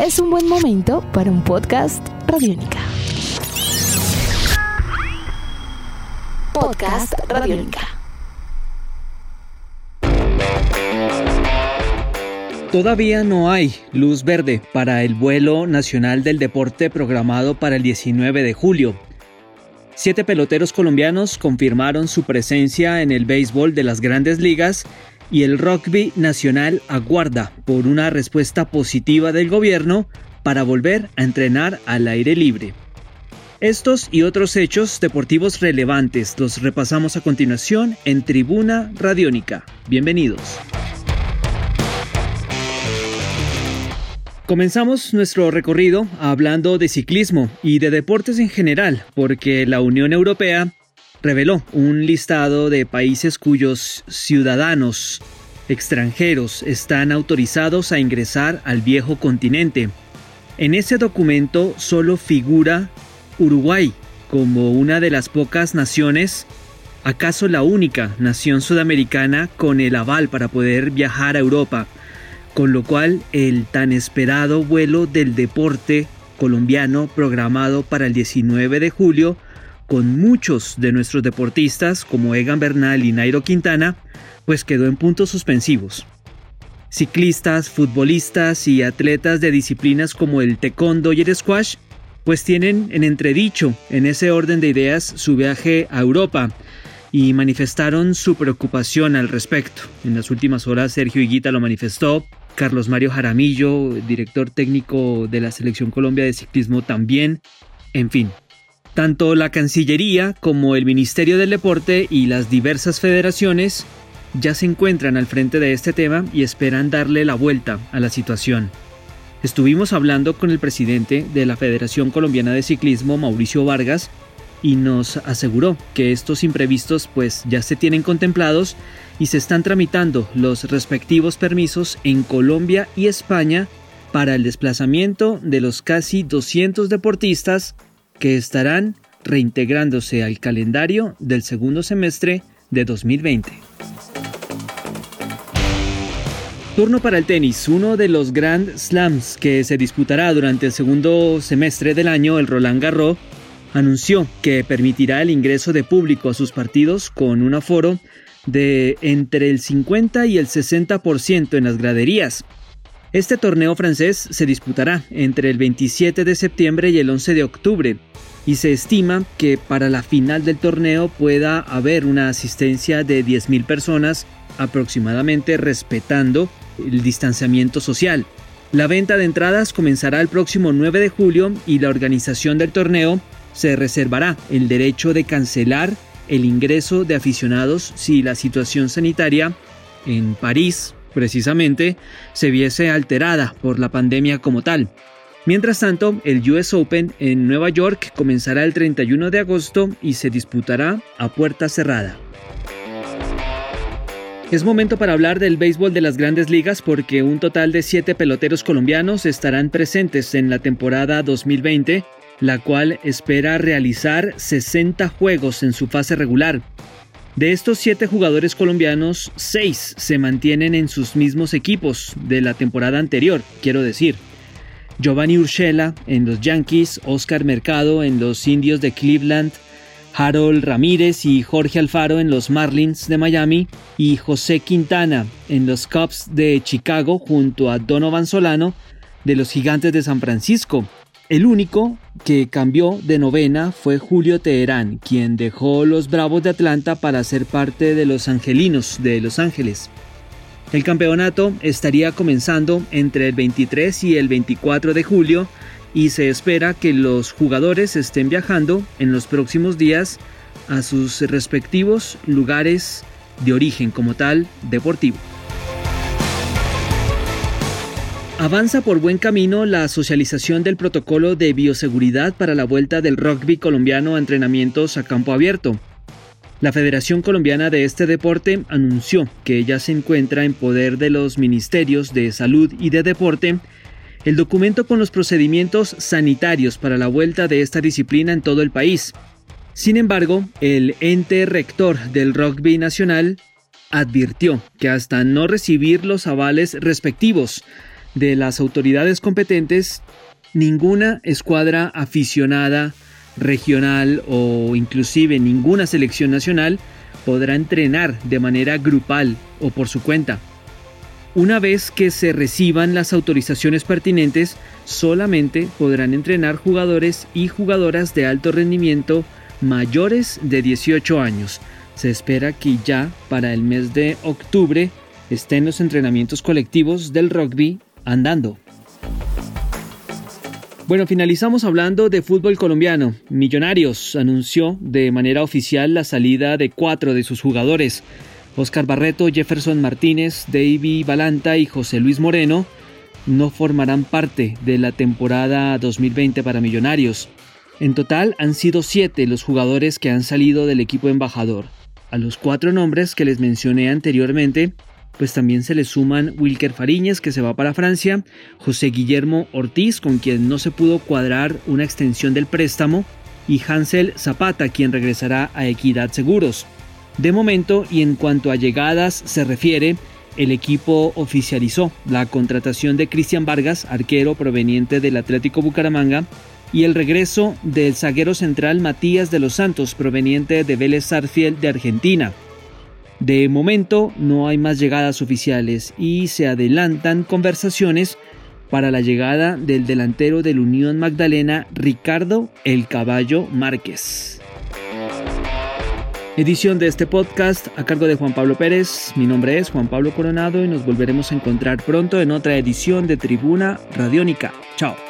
es un buen momento para un podcast Radiónica. Podcast Radiónica. Todavía no hay luz verde para el vuelo nacional del deporte programado para el 19 de julio. Siete peloteros colombianos confirmaron su presencia en el béisbol de las grandes ligas y el rugby nacional aguarda por una respuesta positiva del gobierno para volver a entrenar al aire libre. Estos y otros hechos deportivos relevantes los repasamos a continuación en Tribuna Radiónica. Bienvenidos. Comenzamos nuestro recorrido hablando de ciclismo y de deportes en general, porque la Unión Europea reveló un listado de países cuyos ciudadanos extranjeros están autorizados a ingresar al viejo continente. En ese documento solo figura Uruguay como una de las pocas naciones, acaso la única nación sudamericana con el aval para poder viajar a Europa con lo cual el tan esperado vuelo del deporte colombiano programado para el 19 de julio, con muchos de nuestros deportistas como Egan Bernal y Nairo Quintana, pues quedó en puntos suspensivos. Ciclistas, futbolistas y atletas de disciplinas como el taekwondo y el squash, pues tienen en entredicho en ese orden de ideas su viaje a Europa y manifestaron su preocupación al respecto. En las últimas horas Sergio Higuita lo manifestó, Carlos Mario Jaramillo, director técnico de la Selección Colombia de Ciclismo también, en fin. Tanto la Cancillería como el Ministerio del Deporte y las diversas federaciones ya se encuentran al frente de este tema y esperan darle la vuelta a la situación. Estuvimos hablando con el presidente de la Federación Colombiana de Ciclismo, Mauricio Vargas, y nos aseguró que estos imprevistos pues ya se tienen contemplados y se están tramitando los respectivos permisos en Colombia y España para el desplazamiento de los casi 200 deportistas que estarán reintegrándose al calendario del segundo semestre de 2020. Turno para el tenis, uno de los Grand Slams que se disputará durante el segundo semestre del año, el Roland Garros, anunció que permitirá el ingreso de público a sus partidos con un aforo de entre el 50 y el 60% en las graderías. Este torneo francés se disputará entre el 27 de septiembre y el 11 de octubre y se estima que para la final del torneo pueda haber una asistencia de 10.000 personas aproximadamente respetando el distanciamiento social. La venta de entradas comenzará el próximo 9 de julio y la organización del torneo se reservará el derecho de cancelar el ingreso de aficionados si la situación sanitaria en París, precisamente, se viese alterada por la pandemia como tal. Mientras tanto, el US Open en Nueva York comenzará el 31 de agosto y se disputará a puerta cerrada. Es momento para hablar del béisbol de las grandes ligas porque un total de siete peloteros colombianos estarán presentes en la temporada 2020 la cual espera realizar 60 juegos en su fase regular. De estos 7 jugadores colombianos, 6 se mantienen en sus mismos equipos de la temporada anterior, quiero decir. Giovanni Urshela en los Yankees, Oscar Mercado en los Indios de Cleveland, Harold Ramírez y Jorge Alfaro en los Marlins de Miami y José Quintana en los Cubs de Chicago junto a Donovan Solano de los Gigantes de San Francisco. El único que cambió de novena fue Julio Teherán, quien dejó los Bravos de Atlanta para ser parte de los Angelinos de Los Ángeles. El campeonato estaría comenzando entre el 23 y el 24 de julio y se espera que los jugadores estén viajando en los próximos días a sus respectivos lugares de origen como tal deportivo. Avanza por buen camino la socialización del protocolo de bioseguridad para la vuelta del rugby colombiano a entrenamientos a campo abierto. La Federación Colombiana de este deporte anunció que ya se encuentra en poder de los Ministerios de Salud y de Deporte el documento con los procedimientos sanitarios para la vuelta de esta disciplina en todo el país. Sin embargo, el ente rector del rugby nacional advirtió que hasta no recibir los avales respectivos de las autoridades competentes, ninguna escuadra aficionada regional o inclusive ninguna selección nacional podrá entrenar de manera grupal o por su cuenta. Una vez que se reciban las autorizaciones pertinentes, solamente podrán entrenar jugadores y jugadoras de alto rendimiento mayores de 18 años. Se espera que ya para el mes de octubre estén los entrenamientos colectivos del rugby andando. Bueno, finalizamos hablando de fútbol colombiano. Millonarios anunció de manera oficial la salida de cuatro de sus jugadores. Oscar Barreto, Jefferson Martínez, Davy Balanta y José Luis Moreno no formarán parte de la temporada 2020 para Millonarios. En total han sido siete los jugadores que han salido del equipo embajador. A los cuatro nombres que les mencioné anteriormente, pues también se le suman Wilker Fariñez, que se va para Francia, José Guillermo Ortiz, con quien no se pudo cuadrar una extensión del préstamo, y Hansel Zapata, quien regresará a Equidad Seguros. De momento, y en cuanto a llegadas se refiere, el equipo oficializó la contratación de Cristian Vargas, arquero proveniente del Atlético Bucaramanga, y el regreso del zaguero central Matías de los Santos, proveniente de Vélez Sarfield de Argentina. De momento no hay más llegadas oficiales y se adelantan conversaciones para la llegada del delantero del Unión Magdalena Ricardo El Caballo Márquez. Edición de este podcast a cargo de Juan Pablo Pérez. Mi nombre es Juan Pablo Coronado y nos volveremos a encontrar pronto en otra edición de Tribuna Radiónica. Chao.